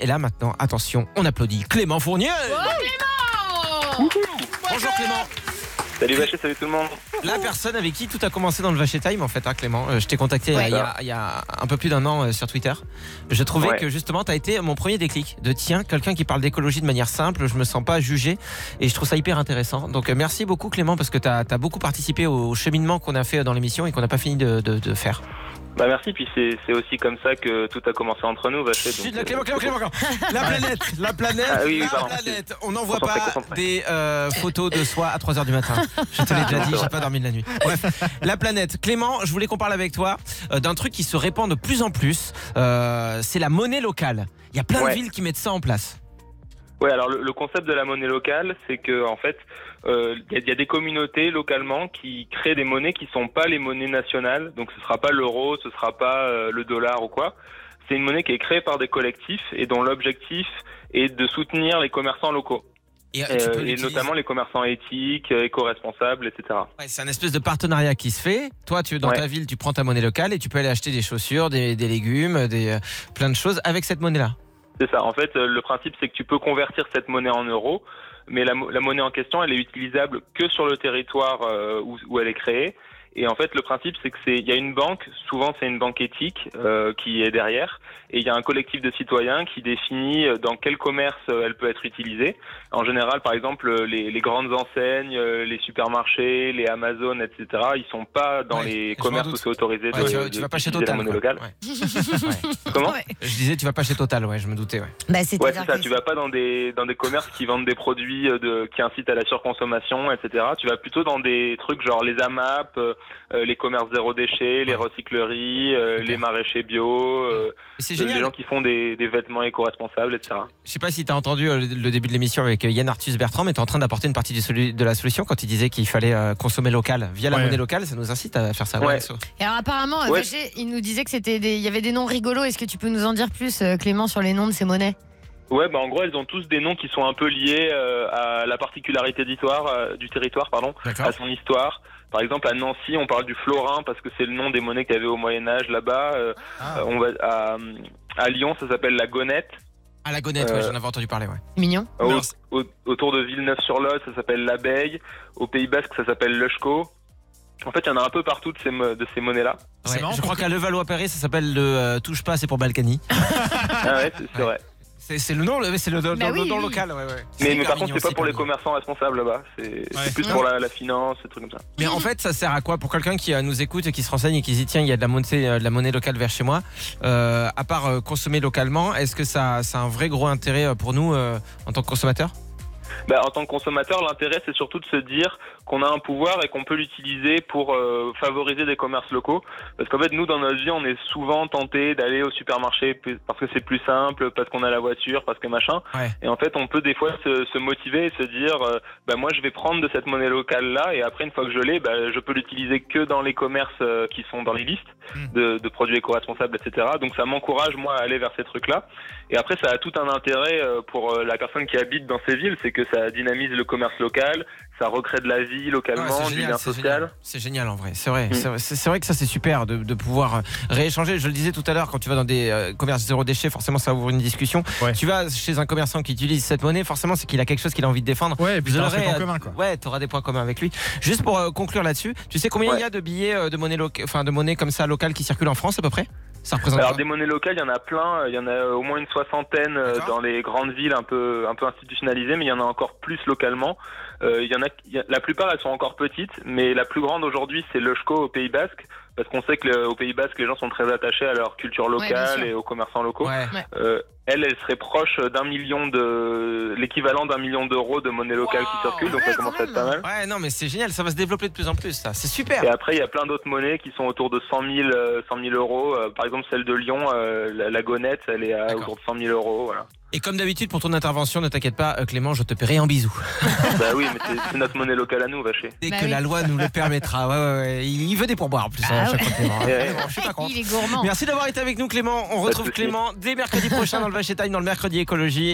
Et là maintenant, attention, on applaudit Clément Fournier. Bonjour Clément. Salut Vacher, salut tout le monde. La personne avec qui tout a commencé dans le Vacher Time, en fait, hein, Clément. Euh, je t'ai contacté il y a- il y, a, il y a un peu plus d'un an euh, sur Twitter. Je trouvais Ouais. que justement, tu as été mon premier déclic de tiens, quelqu'un qui parle d'écologie de manière simple, je me sens pas jugé et je trouve ça hyper intéressant. Donc euh, merci beaucoup Clément parce que tu as, beaucoup participé au cheminement qu'on a fait dans l'émission et qu'on n'a pas fini de, de- de faire. Bah merci, puis c'est aussi comme ça que tout a commencé entre nous, donc, Chut, Clément, Clément, Clément, Clément. La planète, la planète, Ah oui, oui, la pardon. planète. On n'envoie pas concentré. des euh, photos de soi à 3h du matin. Je te l'ai déjà dit, j'ai pas dormi de la nuit. Bref, la planète. Clément, je voulais qu'on parle avec toi euh, d'un truc qui se répand de plus en plus. Euh, c'est la monnaie locale. Il y a plein de villes qui mettent ça en place. Ouais, alors le, le concept de la monnaie locale, c'est que en fait, euh, il y, a- il y a des communautés localement qui créent des monnaies qui sont pas les monnaies nationales. Donc ce sera pas l'euro, ce sera pas euh, le dollar ou quoi. C'est une monnaie qui est créée par des collectifs et dont l'objectif est de soutenir les commerçants locaux Et, euh, Euh, et notamment les commerçants éthiques, euh, éco-responsables, etc. Ouais, c'est un espèce de partenariat qui se fait. Toi, tu dans Ouais. ta ville, tu prends ta monnaie locale et tu peux aller acheter des chaussures, des, des légumes, des euh, plein de choses avec cette monnaie-là. C'est ça. En fait, euh, le principe, c'est que tu peux convertir cette monnaie en euros, mais la, mo- la monnaie en question, elle est utilisable que sur le territoire euh, où elle est créée. Et en fait, le principe, c'est que c'est, il y a une banque, souvent c'est une banque éthique euh, qui est derrière, et il y a un collectif de citoyens qui définit euh, dans quel commerce euh, elle peut être utilisée. En général, par exemple, les, les grandes enseignes, euh, les supermarchés, les Amazon, etc., ils sont pas dans Ouais, les commerces où c'est autorisé Ouais, de, tu, vas, de- tu vas pas chez Total. la monnaie locale. Ouais. Ouais. Comment Ouais. Je disais, tu vas pas chez Total, ouais, je me doutais. Ouais. Bah, c'est ça. Tu vas pas dans des dans des commerces qui vendent des produits de qui incitent à la surconsommation, etc. Tu vas plutôt dans des trucs genre les AMAP, les commerces zéro déchet, les recycleries, euh, les maraîchers bio, euh, les gens qui font des, des vêtements éco-responsables, etc. Je sais pas si tu as entendu euh, le début de l'émission avec euh, Yann Arthus Bertrand, mais tu es en train d'apporter une partie du de la solution quand il disait qu'il fallait euh, consommer local. Via la Ouais. monnaie locale, ça nous incite à faire ça. Ouais. so. Et alors apparemment, Ouais. Il nous disait que c'était des... il y avait des noms rigolos. Est-ce que tu peux nous en dire plus, euh, Clément, sur les noms de ces monnaies? Ouais, bah en gros, elles ont tous des noms qui sont un peu liés euh, à la particularité d'histoire, euh, du territoire, pardon, à son histoire. Par exemple, à Nancy, on parle du florin parce que c'est le nom des monnaies qu'il y avait au Moyen Âge là-bas. Euh, Ah. on va à, à Lyon, ça s'appelle la gonette. À la gonette, ouais, Euh, j'en avais entendu parler. Ouais. Mignon. Au- Merci. au- autour de Villeneuve-sur-Lot, ça s'appelle l'abeille. Au Pays Basque, ça s'appelle l'Ushko. En fait, il y en a un peu partout de ces, de ces monnaies-là. C'est Ouais, marrant je crois qu'à Levallois-Perret, ça s'appelle le euh, touche pas, c'est pour Balkany. ah ouais, c'est c'est Ouais. vrai. C'est le nom, c'est le, le- Bah le oui, nom oui. local. Ouais, ouais. Mais, par contre, c'est pas pour les mignon. commerçants responsables là-bas. C'est plus pour la, la finance, des trucs comme ça. Mais en fait, ça sert à quoi Pour quelqu'un qui euh, nous écoute et qui se renseigne et qui se dit tiens, il y a de la monnaie, euh, de la monnaie locale vers chez moi. euh, à part consommer localement, est-ce que ça, ça a un vrai gros intérêt pour nous euh, en tant que consommateurs? Bah, en tant que consommateur, l'intérêt, c'est surtout de se dire qu'on a un pouvoir et qu'on peut l'utiliser pour euh, favoriser des commerces locaux. Parce qu'en fait, nous, dans notre vie, on est souvent tenté d'aller au supermarché parce que c'est plus simple, parce qu'on a la voiture, parce que machin. Ouais. Et en fait, on peut des fois se, se motiver et se dire, euh, bah, moi, je vais prendre de cette monnaie locale-là, et après, une fois que je l'ai, bah, je peux l'utiliser que dans les commerces euh, qui sont dans les listes Mm. de, de produits éco-responsables, etc. Donc, ça m'encourage, moi, à aller vers ces trucs-là. Et après, ça a tout un intérêt euh, pour euh, la personne qui habite dans ces villes, c'est que ça dynamise le commerce local, ça recrée de la vie localement, c'est du lien c'est social. génial. C'est génial en vrai, c'est vrai. C'est vrai- que ça c'est super de, de pouvoir euh, rééchanger. Je le disais tout à l'heure, quand tu vas dans des euh, commerces zéro déchet, forcément ça ouvre une discussion. Ouais. Tu vas chez un commerçant qui utilise cette monnaie, forcément c'est qu'il a quelque chose qu'il a envie de défendre. Ouais, et puis en commun, quoi. Ouais, tu auras des points communs avec lui. Juste pour euh, conclure là-dessus, tu sais combien il y a de billets euh, de monnaie enfin de monnaie comme ça locale qui circulent en France à peu près? Ça représente Alors des monnaies locales, il y en a plein, il y en a au moins une soixantaine euh, dans les grandes villes un peu un peu institutionnalisées, mais il y en a encore plus localement. Euh, il y en a, la plupart elles sont encore petites, mais la plus grande aujourd'hui c'est l'Eushko au Pays Basque, parce qu'on sait que le- au Pays Basque les gens sont très attachés à leur culture locale et aux commerçants locaux. Ouais. Euh, elle, elle serait proche d'un million de l'équivalent d'un million d'euros de monnaie locale qui circule, donc Ouais, ça commence à être pas mal. Ouais, non mais c'est génial, ça va se développer de plus en plus ça. C'est super. Et après, il y a plein d'autres monnaies qui sont autour de 100 000, euh, 100 000 euros. Euh, par exemple, celle de Lyon, euh, la, la gonette, elle est à autour de 100 000 euros. Voilà. Et comme d'habitude pour ton intervention, ne t'inquiète pas euh, Clément, je te paierai en bisous. bah oui, mais c'est- c'est notre monnaie locale à nous, vacher. Dès Bah que oui. la loi nous le permettra. Ouais, ouais, ouais. Il veut des pourboires en plus. Bah hein, ouais. chaque fois, Clément. Ouais. Bon, je suis pas contre. Il est gourmand. Merci d'avoir été avec nous Clément. On retrouve. Clément dès mercredi prochain dans le Vacher Time, dans le mercredi écologie.